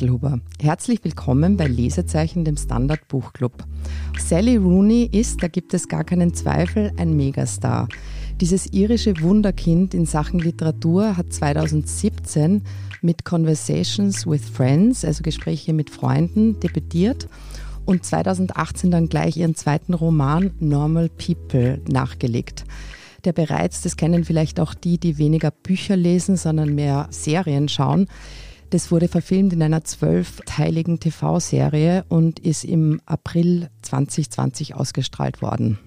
Eidelhuber. Herzlich willkommen bei Lesezeichen, dem Standard Buchclub. Sally Rooney ist, da gibt es gar keinen Zweifel, ein Megastar. Dieses irische Wunderkind in Sachen Literatur hat 2017 mit Conversations with Friends, also Gespräche mit Freunden, debütiert und 2018 dann gleich ihren zweiten Roman Normal People nachgelegt der bereits, das kennen vielleicht auch die, die weniger Bücher lesen, sondern mehr Serien schauen. Das wurde verfilmt in einer zwölfteiligen TV-Serie und ist im April 2020 ausgestrahlt worden.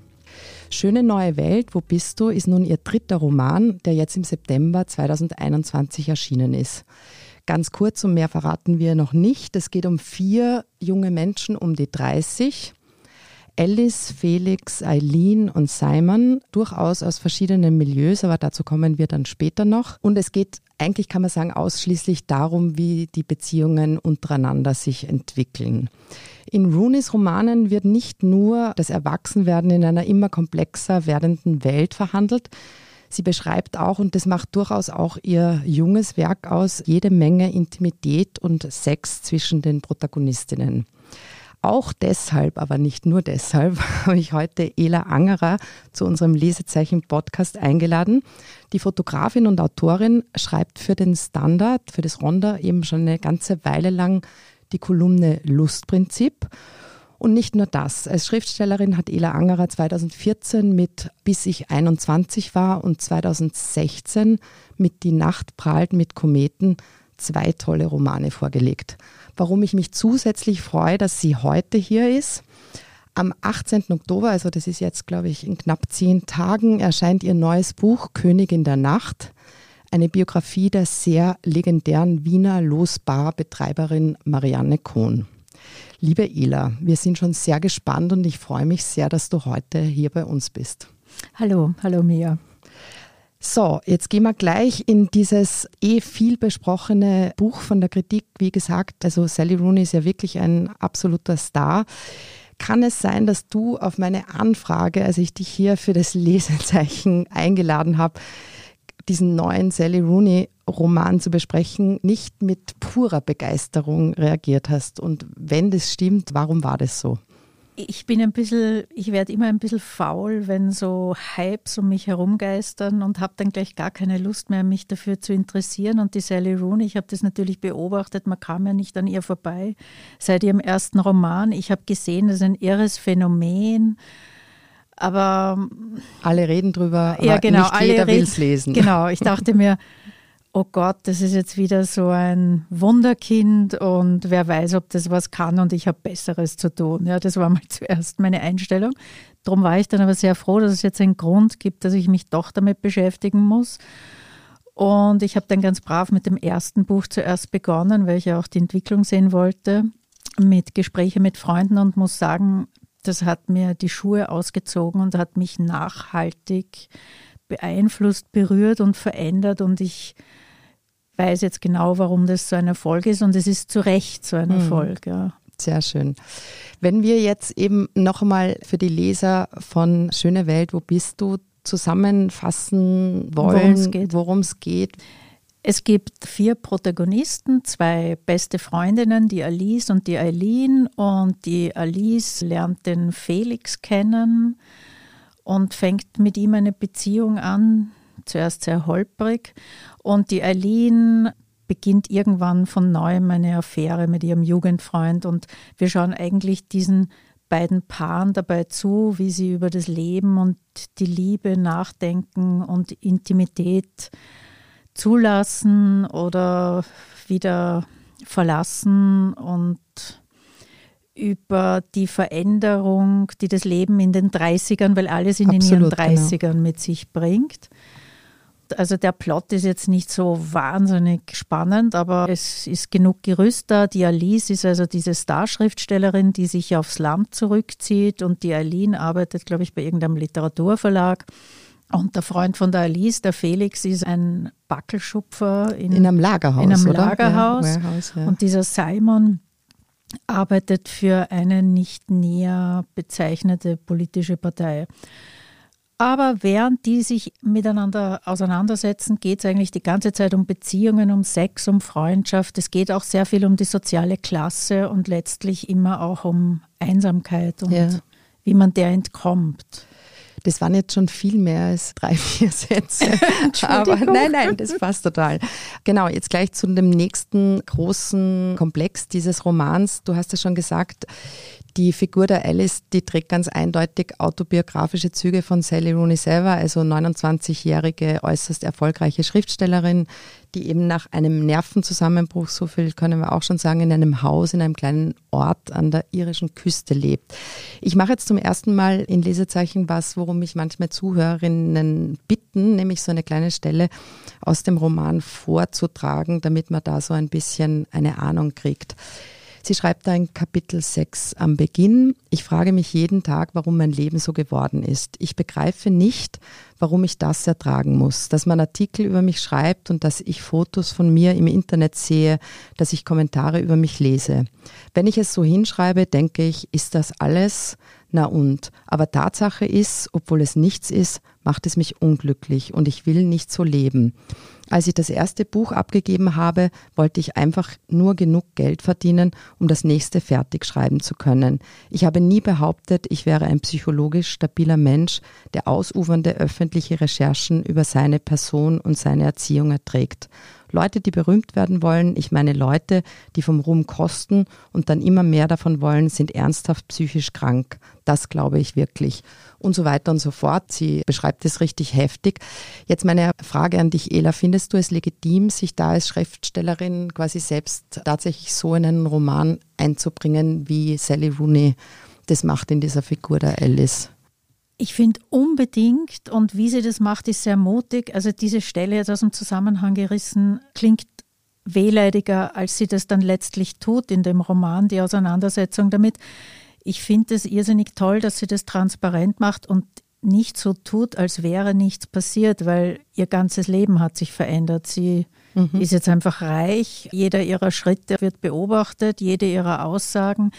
Schöne neue Welt, wo bist du, ist nun ihr dritter Roman, der jetzt im September 2021 erschienen ist. Ganz kurz und mehr verraten wir noch nicht. Es geht um vier junge Menschen um die 30 Alice, Felix, Eileen und Simon, durchaus aus verschiedenen Milieus, aber dazu kommen wir dann später noch. Und es geht eigentlich, kann man sagen, ausschließlich darum, wie die Beziehungen untereinander sich entwickeln. In Rooneys Romanen wird nicht nur das Erwachsenwerden in einer immer komplexer werdenden Welt verhandelt, Sie beschreibt auch, und das macht durchaus auch ihr junges Werk aus, jede Menge Intimität und Sex zwischen den Protagonistinnen. Auch deshalb, aber nicht nur deshalb, habe ich heute Ela Angerer zu unserem Lesezeichen-Podcast eingeladen. Die Fotografin und Autorin schreibt für den Standard, für das Ronda eben schon eine ganze Weile lang die Kolumne Lustprinzip. Und nicht nur das. Als Schriftstellerin hat Ela Angerer 2014 mit Bis ich 21 war und 2016 mit Die Nacht prahlt mit Kometen zwei tolle Romane vorgelegt warum ich mich zusätzlich freue, dass sie heute hier ist. Am 18. Oktober, also das ist jetzt, glaube ich, in knapp zehn Tagen, erscheint ihr neues Buch Königin der Nacht, eine Biografie der sehr legendären Wiener Losbar-Betreiberin Marianne Kohn. Liebe Ela, wir sind schon sehr gespannt und ich freue mich sehr, dass du heute hier bei uns bist. Hallo, hallo Mia. So, jetzt gehen wir gleich in dieses eh viel besprochene Buch von der Kritik. Wie gesagt, also Sally Rooney ist ja wirklich ein absoluter Star. Kann es sein, dass du auf meine Anfrage, als ich dich hier für das Lesezeichen eingeladen habe, diesen neuen Sally Rooney Roman zu besprechen, nicht mit purer Begeisterung reagiert hast? Und wenn das stimmt, warum war das so? Ich bin ein bisschen, ich werde immer ein bisschen faul, wenn so Hypes um mich herumgeistern und habe dann gleich gar keine Lust mehr, mich dafür zu interessieren. Und die Sally Rooney, ich habe das natürlich beobachtet, man kam ja nicht an ihr vorbei seit ihrem ersten Roman. Ich habe gesehen, das ist ein irres Phänomen. Aber alle reden drüber, aber ja, genau, nicht jeder will es lesen. Genau, ich dachte mir, oh Gott, das ist jetzt wieder so ein Wunderkind und wer weiß, ob das was kann und ich habe Besseres zu tun. Ja, das war mal zuerst meine Einstellung. Darum war ich dann aber sehr froh, dass es jetzt einen Grund gibt, dass ich mich doch damit beschäftigen muss. Und ich habe dann ganz brav mit dem ersten Buch zuerst begonnen, weil ich ja auch die Entwicklung sehen wollte, mit Gesprächen mit Freunden und muss sagen, das hat mir die Schuhe ausgezogen und hat mich nachhaltig beeinflusst, berührt und verändert. Und ich weiß jetzt genau, warum das so ein Erfolg ist und es ist zu Recht so ein mhm. Erfolg. Ja. Sehr schön. Wenn wir jetzt eben nochmal für die Leser von Schöne Welt, wo bist du, zusammenfassen wollen, worum es geht. Es gibt vier Protagonisten, zwei beste Freundinnen, die Alice und die Eileen. Und die Alice lernt den Felix kennen und fängt mit ihm eine Beziehung an, zuerst sehr holprig. Und die Eileen beginnt irgendwann von neuem eine Affäre mit ihrem Jugendfreund. Und wir schauen eigentlich diesen beiden Paaren dabei zu, wie sie über das Leben und die Liebe nachdenken und Intimität zulassen oder wieder verlassen und über die Veränderung, die das Leben in den 30ern, weil alles in Absolut, ihren 30ern genau. mit sich bringt. Also der Plot ist jetzt nicht so wahnsinnig spannend, aber es ist genug Gerüst da. Die Alice ist also diese Starschriftstellerin, die sich aufs Land zurückzieht und die Eileen arbeitet, glaube ich, bei irgendeinem Literaturverlag. Und der Freund von der Alice, der Felix, ist ein Backelschupfer in, in einem Lagerhaus. In einem oder? Lagerhaus. Ja, Warehouse, ja. Und dieser Simon arbeitet für eine nicht näher bezeichnete politische Partei. Aber während die sich miteinander auseinandersetzen, geht es eigentlich die ganze Zeit um Beziehungen, um Sex, um Freundschaft. Es geht auch sehr viel um die soziale Klasse und letztlich immer auch um Einsamkeit und ja. wie man der entkommt. Das waren jetzt schon viel mehr als drei, vier Sätze. Aber nein, nein, das passt total. Genau, jetzt gleich zu dem nächsten großen Komplex dieses Romans. Du hast ja schon gesagt, die Figur der Alice, die trägt ganz eindeutig autobiografische Züge von Sally Rooney selber, also 29-jährige, äußerst erfolgreiche Schriftstellerin, die eben nach einem Nervenzusammenbruch, so viel können wir auch schon sagen, in einem Haus in einem kleinen Ort an der irischen Küste lebt. Ich mache jetzt zum ersten Mal in Lesezeichen was, worum mich manchmal Zuhörerinnen bitten, nämlich so eine kleine Stelle aus dem Roman vorzutragen, damit man da so ein bisschen eine Ahnung kriegt. Sie schreibt da in Kapitel 6 am Beginn, ich frage mich jeden Tag, warum mein Leben so geworden ist. Ich begreife nicht, warum ich das ertragen muss, dass man Artikel über mich schreibt und dass ich Fotos von mir im Internet sehe, dass ich Kommentare über mich lese. Wenn ich es so hinschreibe, denke ich, ist das alles? Na und. Aber Tatsache ist, obwohl es nichts ist, macht es mich unglücklich und ich will nicht so leben. Als ich das erste Buch abgegeben habe, wollte ich einfach nur genug Geld verdienen, um das nächste fertig schreiben zu können. Ich habe nie behauptet, ich wäre ein psychologisch stabiler Mensch, der ausufernde öffentliche Recherchen über seine Person und seine Erziehung erträgt. Leute, die berühmt werden wollen, ich meine Leute, die vom Ruhm kosten und dann immer mehr davon wollen, sind ernsthaft psychisch krank. Das glaube ich wirklich. Und so weiter und so fort. Sie beschreibt es richtig heftig. Jetzt meine Frage an dich, Ela. Findest du es legitim, sich da als Schriftstellerin quasi selbst tatsächlich so in einen Roman einzubringen, wie Sally Rooney das macht in dieser Figur der Alice? Ich finde unbedingt, und wie sie das macht, ist sehr mutig. Also diese Stelle jetzt aus dem Zusammenhang gerissen, klingt wehleidiger, als sie das dann letztlich tut in dem Roman, die Auseinandersetzung damit. Ich finde es irrsinnig toll, dass sie das transparent macht und nicht so tut, als wäre nichts passiert, weil ihr ganzes Leben hat sich verändert. Sie mhm. ist jetzt einfach reich, jeder ihrer Schritte wird beobachtet, jede ihrer Aussagen.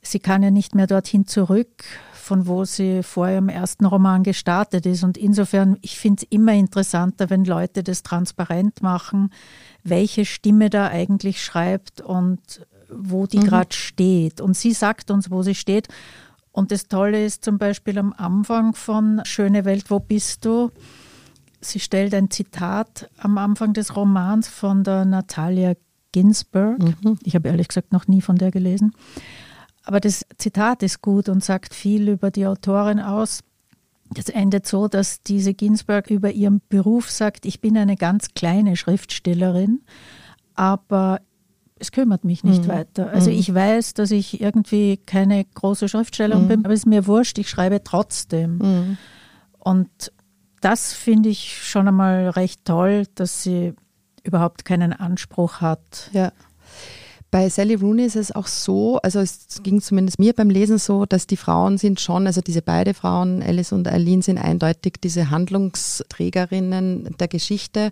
Sie kann ja nicht mehr dorthin zurück, von wo sie vor ihrem ersten Roman gestartet ist. Und insofern, ich finde es immer interessanter, wenn Leute das transparent machen, welche Stimme da eigentlich schreibt und wo die mhm. gerade steht. Und sie sagt uns, wo sie steht. Und das Tolle ist zum Beispiel am Anfang von Schöne Welt, wo bist du? Sie stellt ein Zitat am Anfang des Romans von der Natalia Ginsburg. Mhm. Ich habe ehrlich gesagt noch nie von der gelesen. Aber das Zitat ist gut und sagt viel über die Autorin aus. Das endet so, dass diese Ginsberg über ihren Beruf sagt, ich bin eine ganz kleine Schriftstellerin, aber es kümmert mich nicht mhm. weiter. Also mhm. ich weiß, dass ich irgendwie keine große Schriftstellerin mhm. bin, aber es ist mir wurscht, ich schreibe trotzdem. Mhm. Und das finde ich schon einmal recht toll, dass sie überhaupt keinen Anspruch hat. Ja. Bei Sally Rooney ist es auch so, also es ging zumindest mir beim Lesen so, dass die Frauen sind schon, also diese beide Frauen, Alice und Eileen, sind eindeutig diese Handlungsträgerinnen der Geschichte.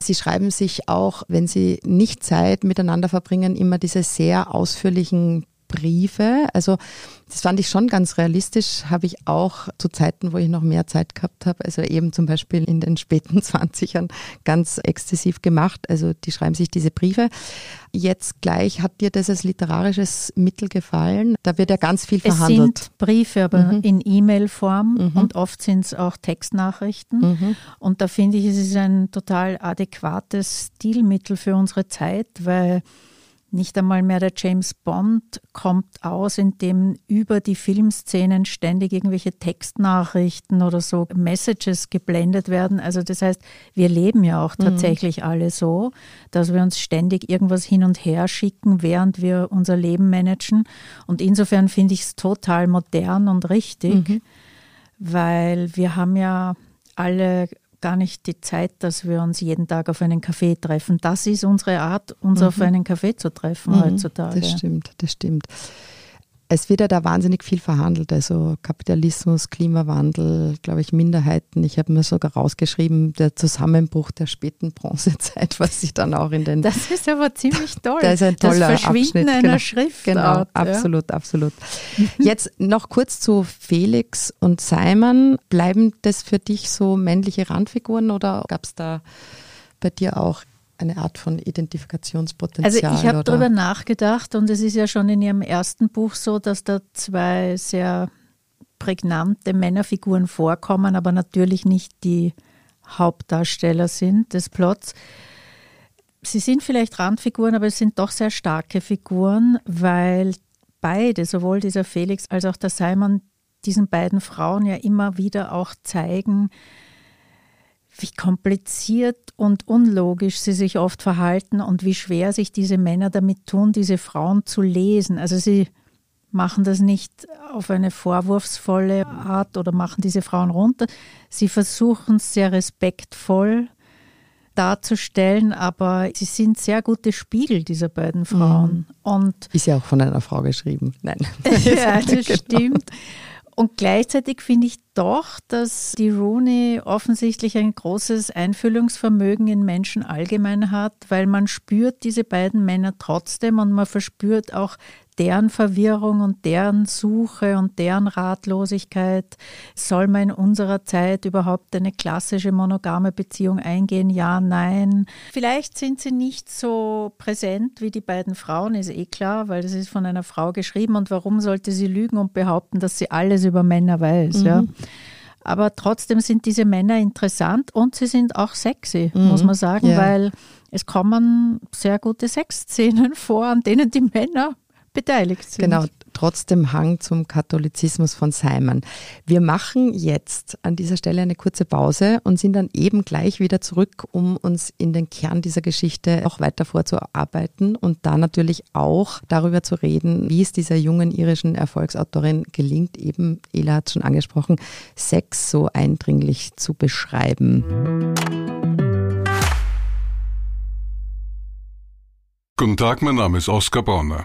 Sie schreiben sich auch, wenn sie nicht Zeit miteinander verbringen, immer diese sehr ausführlichen Briefe. Also das fand ich schon ganz realistisch, habe ich auch zu Zeiten, wo ich noch mehr Zeit gehabt habe, also eben zum Beispiel in den späten 20ern ganz exzessiv gemacht. Also die schreiben sich diese Briefe. Jetzt gleich, hat dir das als literarisches Mittel gefallen? Da wird ja ganz viel verhandelt. Es sind Briefe, aber mhm. in E-Mail-Form mhm. und oft sind es auch Textnachrichten. Mhm. Und da finde ich, es ist ein total adäquates Stilmittel für unsere Zeit, weil nicht einmal mehr der James Bond kommt aus, in dem über die Filmszenen ständig irgendwelche Textnachrichten oder so Messages geblendet werden. Also das heißt, wir leben ja auch mhm. tatsächlich mhm. alle so, dass wir uns ständig irgendwas hin und her schicken, während wir unser Leben managen. Und insofern finde ich es total modern und richtig, mhm. weil wir haben ja alle gar nicht die Zeit, dass wir uns jeden Tag auf einen Kaffee treffen. Das ist unsere Art, uns mhm. auf einen Kaffee zu treffen mhm, heutzutage. Das stimmt, das stimmt. Es wird ja da wahnsinnig viel verhandelt, also Kapitalismus, Klimawandel, glaube ich, Minderheiten. Ich habe mir sogar rausgeschrieben, der Zusammenbruch der späten Bronzezeit, was sich dann auch in den... Das ist aber ziemlich toll. Das ist ein toller das Verschwinden Abschnitt. einer genau. Schrift. Genau, absolut, ja. absolut. Jetzt noch kurz zu Felix und Simon. Bleiben das für dich so männliche Randfiguren oder gab es da bei dir auch eine Art von Identifikationspotenzial? Also ich habe darüber nachgedacht und es ist ja schon in ihrem ersten Buch so, dass da zwei sehr prägnante Männerfiguren vorkommen, aber natürlich nicht die Hauptdarsteller sind des Plots. Sie sind vielleicht Randfiguren, aber es sind doch sehr starke Figuren, weil beide, sowohl dieser Felix als auch der Simon, diesen beiden Frauen ja immer wieder auch zeigen, wie kompliziert und unlogisch sie sich oft verhalten und wie schwer sich diese Männer damit tun, diese Frauen zu lesen. Also sie machen das nicht auf eine vorwurfsvolle Art oder machen diese Frauen runter. Sie versuchen es sehr respektvoll darzustellen, aber sie sind sehr gute Spiegel dieser beiden Frauen. Mhm. Und ist ja auch von einer Frau geschrieben. Nein. ja, das genau. stimmt. Und gleichzeitig finde ich doch, dass die Rooney offensichtlich ein großes Einfühlungsvermögen in Menschen allgemein hat, weil man spürt diese beiden Männer trotzdem und man verspürt auch deren Verwirrung und deren Suche und deren Ratlosigkeit. Soll man in unserer Zeit überhaupt eine klassische monogame Beziehung eingehen? Ja, nein. Vielleicht sind sie nicht so präsent wie die beiden Frauen, ist eh klar, weil das ist von einer Frau geschrieben. Und warum sollte sie lügen und behaupten, dass sie alles über Männer weiß? Mhm. Ja? Aber trotzdem sind diese Männer interessant und sie sind auch sexy, mhm. muss man sagen, ja. weil es kommen sehr gute Sexszenen vor, an denen die Männer beteiligt sind. Genau, trotzdem Hang zum Katholizismus von Simon. Wir machen jetzt an dieser Stelle eine kurze Pause und sind dann eben gleich wieder zurück, um uns in den Kern dieser Geschichte auch weiter vorzuarbeiten und da natürlich auch darüber zu reden, wie es dieser jungen irischen Erfolgsautorin gelingt, eben, Ela hat es schon angesprochen, Sex so eindringlich zu beschreiben. Guten Tag, mein Name ist Oskar Bonner.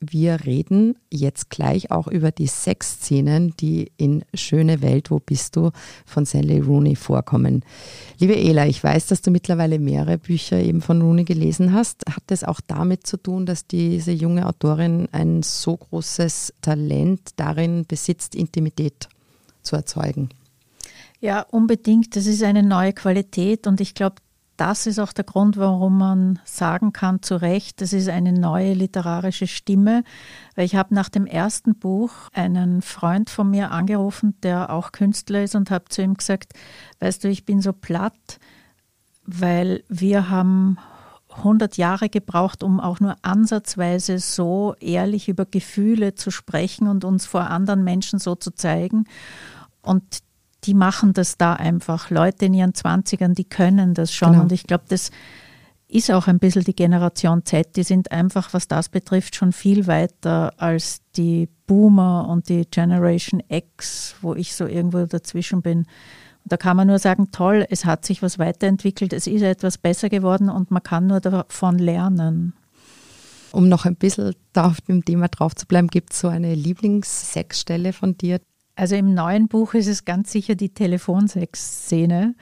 wir reden jetzt gleich auch über die Sexszenen, die in Schöne Welt, wo bist du von Sally Rooney vorkommen. Liebe Ela, ich weiß, dass du mittlerweile mehrere Bücher eben von Rooney gelesen hast. Hat das auch damit zu tun, dass diese junge Autorin ein so großes Talent darin besitzt, Intimität zu erzeugen? Ja, unbedingt. Das ist eine neue Qualität und ich glaube, das ist auch der Grund, warum man sagen kann, zu Recht, das ist eine neue literarische Stimme. Weil ich habe nach dem ersten Buch einen Freund von mir angerufen, der auch Künstler ist, und habe zu ihm gesagt, weißt du, ich bin so platt, weil wir haben 100 Jahre gebraucht, um auch nur ansatzweise so ehrlich über Gefühle zu sprechen und uns vor anderen Menschen so zu zeigen. Und die machen das da einfach. Leute in ihren Zwanzigern, die können das schon. Genau. Und ich glaube, das ist auch ein bisschen die Generation Z. Die sind einfach, was das betrifft, schon viel weiter als die Boomer und die Generation X, wo ich so irgendwo dazwischen bin. Und da kann man nur sagen, toll, es hat sich was weiterentwickelt, es ist etwas besser geworden und man kann nur davon lernen. Um noch ein bisschen da auf dem Thema drauf zu bleiben, gibt es so eine Lieblingssexstelle von dir, also im neuen Buch ist es ganz sicher die Telefonsex-Szene.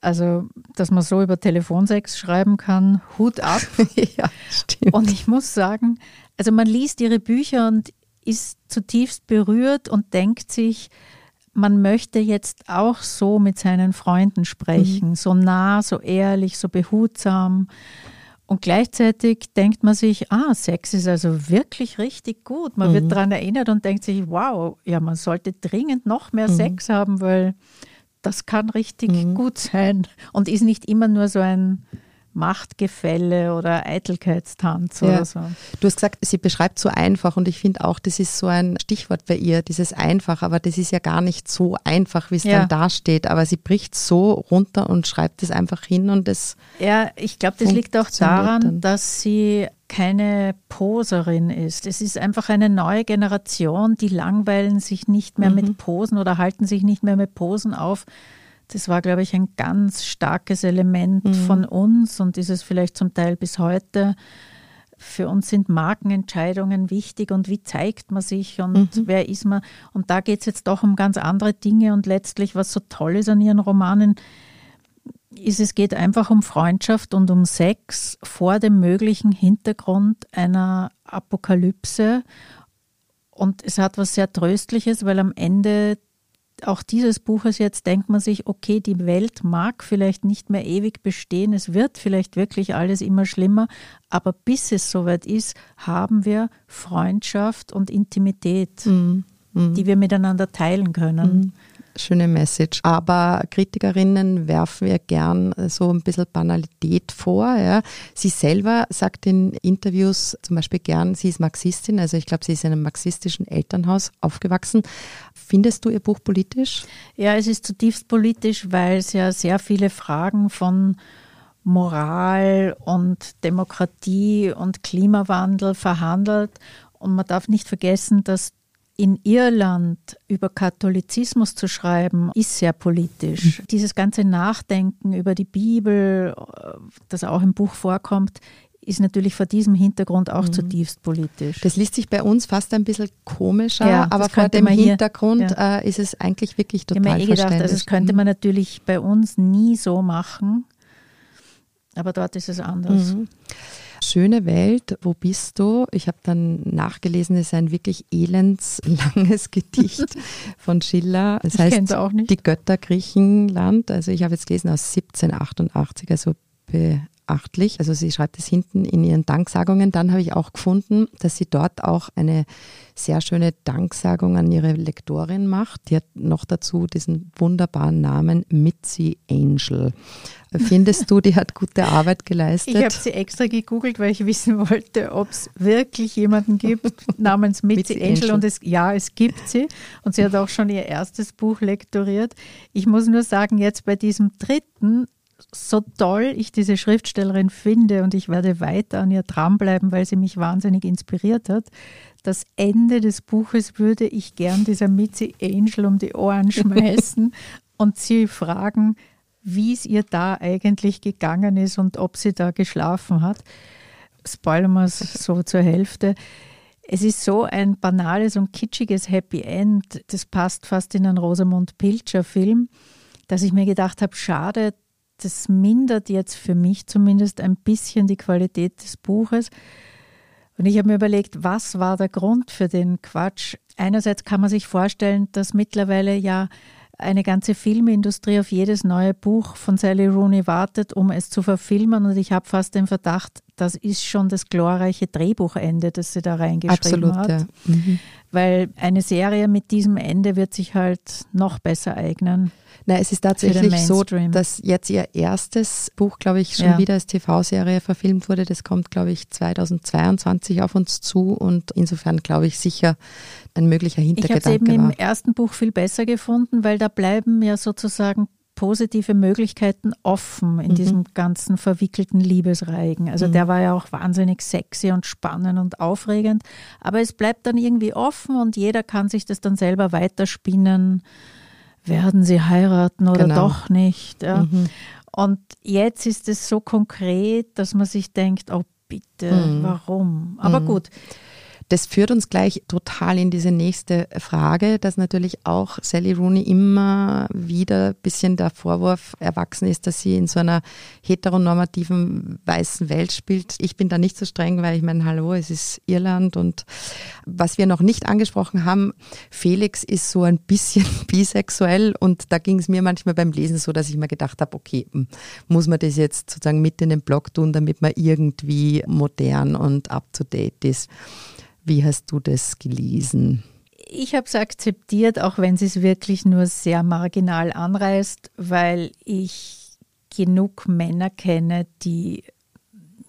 Also, dass man so über Telefonsex schreiben kann, Hut ab. ja, stimmt. Und ich muss sagen, also man liest ihre Bücher und ist zutiefst berührt und denkt sich, man möchte jetzt auch so mit seinen Freunden sprechen, mhm. so nah, so ehrlich, so behutsam. Und gleichzeitig denkt man sich, ah, Sex ist also wirklich richtig gut. Man mhm. wird daran erinnert und denkt sich, wow, ja, man sollte dringend noch mehr mhm. Sex haben, weil das kann richtig mhm. gut sein und ist nicht immer nur so ein Machtgefälle oder Eitelkeitstanz ja. oder so. Du hast gesagt, sie beschreibt so einfach und ich finde auch, das ist so ein Stichwort bei ihr, dieses einfach, aber das ist ja gar nicht so einfach, wie es ja. dann dasteht, aber sie bricht so runter und schreibt es einfach hin und das. Ja, ich glaube, das liegt auch daran, dann. dass sie keine Poserin ist. Es ist einfach eine neue Generation, die langweilen sich nicht mehr mhm. mit Posen oder halten sich nicht mehr mit Posen auf. Das war, glaube ich, ein ganz starkes Element mhm. von uns und ist es vielleicht zum Teil bis heute. Für uns sind Markenentscheidungen wichtig und wie zeigt man sich und mhm. wer ist man. Und da geht es jetzt doch um ganz andere Dinge und letztlich, was so toll ist an ihren Romanen, ist, es geht einfach um Freundschaft und um Sex vor dem möglichen Hintergrund einer Apokalypse. Und es hat was sehr Tröstliches, weil am Ende auch dieses Buches jetzt denkt man sich, okay, die Welt mag vielleicht nicht mehr ewig bestehen, es wird vielleicht wirklich alles immer schlimmer, aber bis es soweit ist, haben wir Freundschaft und Intimität, mhm. Mhm. die wir miteinander teilen können. Mhm schöne Message. Aber Kritikerinnen werfen ja gern so ein bisschen Banalität vor. Ja. Sie selber sagt in Interviews zum Beispiel gern, sie ist Marxistin, also ich glaube, sie ist in einem marxistischen Elternhaus aufgewachsen. Findest du ihr Buch politisch? Ja, es ist zutiefst politisch, weil es ja sehr viele Fragen von Moral und Demokratie und Klimawandel verhandelt. Und man darf nicht vergessen, dass in Irland über Katholizismus zu schreiben, ist sehr politisch. Mhm. Dieses ganze Nachdenken über die Bibel, das auch im Buch vorkommt, ist natürlich vor diesem Hintergrund auch mhm. zutiefst politisch. Das liest sich bei uns fast ein bisschen komischer, ja, aber vor dem Hintergrund hier, ja. äh, ist es eigentlich wirklich total ich habe mir eh gedacht, also das könnte man natürlich bei uns nie so machen, aber dort ist es anders. Mhm. Schöne Welt, wo bist du? Ich habe dann nachgelesen, es ist ein wirklich elendslanges Gedicht von Schiller. Das heißt, auch nicht. die Götter Griechenland. Also ich habe jetzt gelesen aus 1788, also beachtlich. Also sie schreibt es hinten in ihren Danksagungen. Dann habe ich auch gefunden, dass sie dort auch eine sehr schöne Danksagung an ihre Lektorin macht. Die hat noch dazu diesen wunderbaren Namen Mitzi Angel. Findest du, die hat gute Arbeit geleistet? Ich habe sie extra gegoogelt, weil ich wissen wollte, ob es wirklich jemanden gibt namens Mitzi, Mitzi Angel. Angel. Und es, ja, es gibt sie. Und sie hat auch schon ihr erstes Buch lektoriert. Ich muss nur sagen, jetzt bei diesem dritten so toll ich diese Schriftstellerin finde und ich werde weiter an ihr dranbleiben, weil sie mich wahnsinnig inspiriert hat. Das Ende des Buches würde ich gern dieser Mitzi Angel um die Ohren schmeißen und sie fragen, wie es ihr da eigentlich gegangen ist und ob sie da geschlafen hat. Spoilern wir es so zur Hälfte. Es ist so ein banales und kitschiges Happy End, das passt fast in einen Rosamund Pilcher-Film, dass ich mir gedacht habe, schade, das mindert jetzt für mich zumindest ein bisschen die Qualität des Buches. Und ich habe mir überlegt, was war der Grund für den Quatsch? Einerseits kann man sich vorstellen, dass mittlerweile ja eine ganze Filmindustrie auf jedes neue Buch von Sally Rooney wartet, um es zu verfilmen. Und ich habe fast den Verdacht, das ist schon das glorreiche Drehbuchende, das sie da reingeschrieben Absolut, hat. Ja. Mhm. Weil eine Serie mit diesem Ende wird sich halt noch besser eignen. Nein, es ist tatsächlich so, dass jetzt ihr erstes Buch, glaube ich, schon ja. wieder als TV-Serie verfilmt wurde. Das kommt, glaube ich, 2022 auf uns zu und insofern, glaube ich, sicher ein möglicher Hintergedanke Ich habe es eben war. im ersten Buch viel besser gefunden, weil da bleiben ja sozusagen positive Möglichkeiten offen in mhm. diesem ganzen verwickelten Liebesreigen. Also mhm. der war ja auch wahnsinnig sexy und spannend und aufregend, aber es bleibt dann irgendwie offen und jeder kann sich das dann selber weiterspinnen werden sie heiraten oder genau. doch nicht. Ja. Mhm. Und jetzt ist es so konkret, dass man sich denkt, oh bitte, mhm. warum? Aber mhm. gut, das führt uns gleich total in diese nächste Frage, dass natürlich auch Sally Rooney immer wieder ein bisschen der Vorwurf erwachsen ist, dass sie in so einer heteronormativen weißen Welt spielt. Ich bin da nicht so streng, weil ich meine, hallo, es ist Irland und was wir noch nicht angesprochen haben, Felix ist so ein bisschen bisexuell und da ging es mir manchmal beim Lesen so, dass ich mir gedacht habe, okay, hm, muss man das jetzt sozusagen mit in den Blog tun, damit man irgendwie modern und up to date ist. Wie hast du das gelesen? Ich habe es akzeptiert, auch wenn es wirklich nur sehr marginal anreißt, weil ich genug Männer kenne, die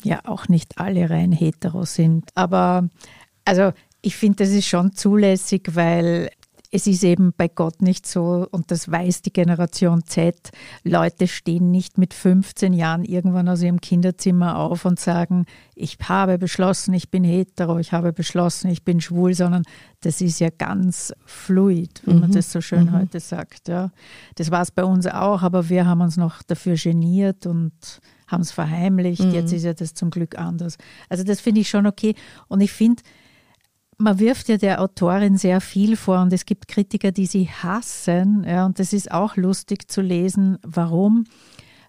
ja auch nicht alle rein hetero sind. Aber also ich finde, das ist schon zulässig, weil es ist eben bei Gott nicht so, und das weiß die Generation Z, Leute stehen nicht mit 15 Jahren irgendwann aus ihrem Kinderzimmer auf und sagen, ich habe beschlossen, ich bin hetero, ich habe beschlossen, ich bin schwul, sondern das ist ja ganz fluid, wie mhm. man das so schön mhm. heute sagt. Ja. Das war es bei uns auch, aber wir haben uns noch dafür geniert und haben es verheimlicht. Mhm. Jetzt ist ja das zum Glück anders. Also das finde ich schon okay. Und ich finde, man wirft ja der Autorin sehr viel vor und es gibt Kritiker, die sie hassen. Ja, und das ist auch lustig zu lesen. Warum?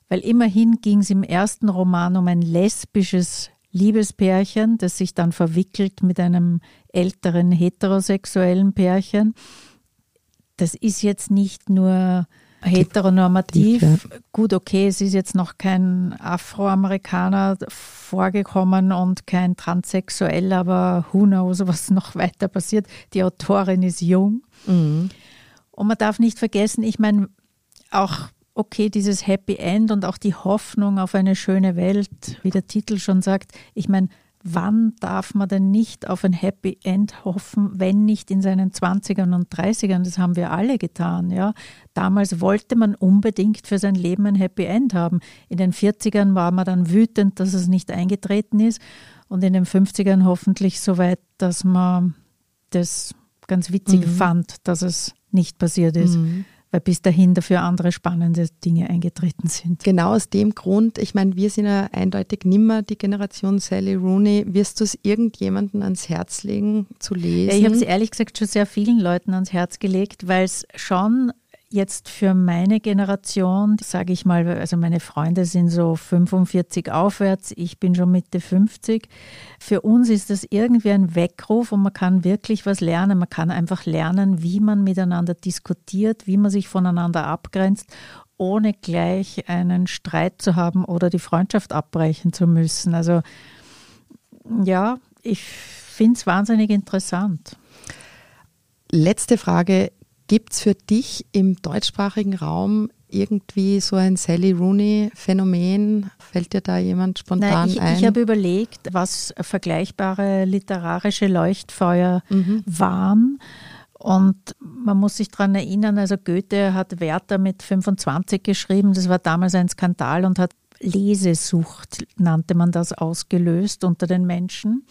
Weil immerhin ging es im ersten Roman um ein lesbisches Liebespärchen, das sich dann verwickelt mit einem älteren heterosexuellen Pärchen. Das ist jetzt nicht nur heteronormativ. Ja. Gut, okay, es ist jetzt noch kein Afroamerikaner vorgekommen und kein Transsexuell, aber who knows, was noch weiter passiert. Die Autorin ist jung. Mhm. Und man darf nicht vergessen, ich meine, auch okay, dieses Happy End und auch die Hoffnung auf eine schöne Welt, wie der Titel schon sagt, ich meine, wann darf man denn nicht auf ein Happy End hoffen, wenn nicht in seinen 20ern und 30ern? Das haben wir alle getan. Ja? Damals wollte man unbedingt für sein Leben ein Happy End haben. In den 40ern war man dann wütend, dass es nicht eingetreten ist und in den 50ern hoffentlich so weit, dass man das ganz witzig mhm. fand, dass es nicht passiert ist. Mhm weil bis dahin dafür andere spannende Dinge eingetreten sind. Genau aus dem Grund, ich meine, wir sind ja eindeutig nimmer die Generation Sally Rooney. Wirst du es irgendjemandem ans Herz legen zu lesen? Ja, ich habe es ehrlich gesagt schon sehr vielen Leuten ans Herz gelegt, weil es schon jetzt für meine Generation, sage ich mal, also meine Freunde sind so 45 aufwärts, ich bin schon Mitte 50. Für uns ist das irgendwie ein Weckruf und man kann wirklich was lernen. Man kann einfach lernen, wie man miteinander diskutiert, wie man sich voneinander abgrenzt, ohne gleich einen Streit zu haben oder die Freundschaft abbrechen zu müssen. Also ja, ich finde es wahnsinnig interessant. Letzte Frage. Gibt es für dich im deutschsprachigen Raum irgendwie so ein Sally Rooney-Phänomen? Fällt dir da jemand spontan Nein, ich, ein? Ich habe überlegt, was vergleichbare literarische Leuchtfeuer mhm. waren. Und man muss sich daran erinnern, also Goethe hat Werther mit 25 geschrieben, das war damals ein Skandal und hat Lesesucht, nannte man das, ausgelöst unter den Menschen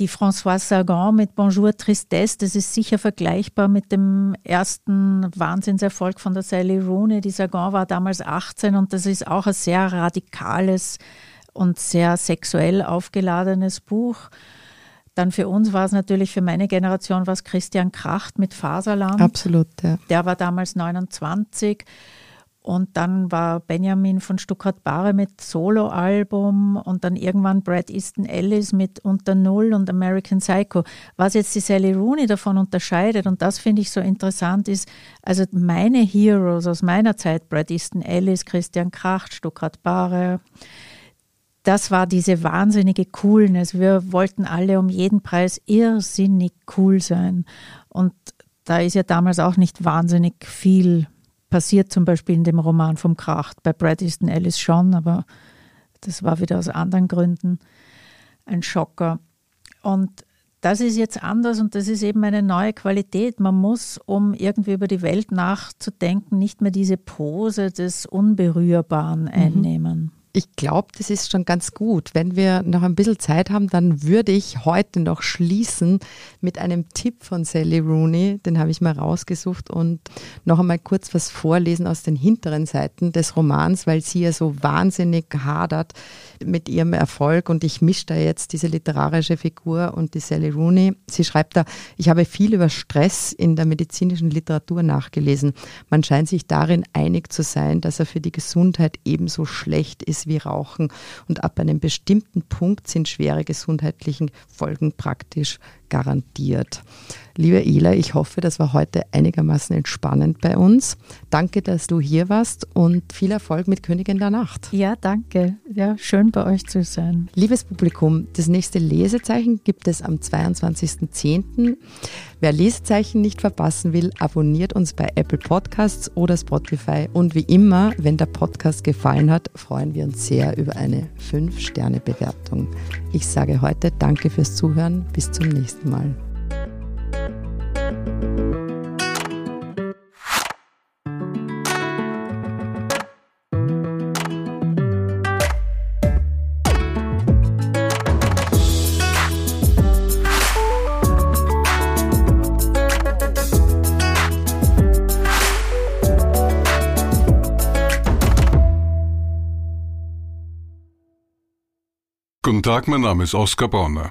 die Françoise Sagan mit Bonjour Tristesse, das ist sicher vergleichbar mit dem ersten Wahnsinnserfolg von der Sally Rooney. Die Sagan war damals 18 und das ist auch ein sehr radikales und sehr sexuell aufgeladenes Buch. Dann für uns war es natürlich, für meine Generation, was Christian Kracht mit Faserland. Absolut, ja. Der war damals 29. Und dann war Benjamin von Stuttgart-Barre mit Soloalbum und dann irgendwann Brad Easton Ellis mit Unter Null und American Psycho. Was jetzt die Sally Rooney davon unterscheidet, und das finde ich so interessant, ist, also meine Heroes aus meiner Zeit, Brad Easton Ellis, Christian Kracht, Stuttgart-Barre, das war diese wahnsinnige Coolness. Wir wollten alle um jeden Preis irrsinnig cool sein. Und da ist ja damals auch nicht wahnsinnig viel passiert zum Beispiel in dem Roman vom Kracht. Bei Brad Easton Ellis schon, aber das war wieder aus anderen Gründen ein Schocker. Und das ist jetzt anders und das ist eben eine neue Qualität. Man muss, um irgendwie über die Welt nachzudenken, nicht mehr diese Pose des Unberührbaren mhm. einnehmen ich glaube, das ist schon ganz gut. Wenn wir noch ein bisschen Zeit haben, dann würde ich heute noch schließen mit einem Tipp von Sally Rooney. Den habe ich mal rausgesucht und noch einmal kurz was vorlesen aus den hinteren Seiten des Romans, weil sie ja so wahnsinnig hadert mit ihrem Erfolg und ich mische da jetzt diese literarische Figur und die Sally Rooney. Sie schreibt da, ich habe viel über Stress in der medizinischen Literatur nachgelesen. Man scheint sich darin einig zu sein, dass er für die Gesundheit ebenso schlecht ist wie Rauchen. Und ab einem bestimmten Punkt sind schwere gesundheitliche Folgen praktisch garantiert. Liebe Ela, ich hoffe, das war heute einigermaßen entspannend bei uns. Danke, dass du hier warst und viel Erfolg mit Königin der Nacht. Ja, danke. Ja, schön bei euch zu sein. Liebes Publikum, das nächste Lesezeichen gibt es am 22.10. Wer Lesezeichen nicht verpassen will, abonniert uns bei Apple Podcasts oder Spotify. Und wie immer, wenn der Podcast gefallen hat, freuen wir uns sehr über eine 5-Sterne-Bewertung. Ich sage heute Danke fürs Zuhören. Bis zum nächsten Mal. Guten Tag, mein Name ist Oskar Bonner.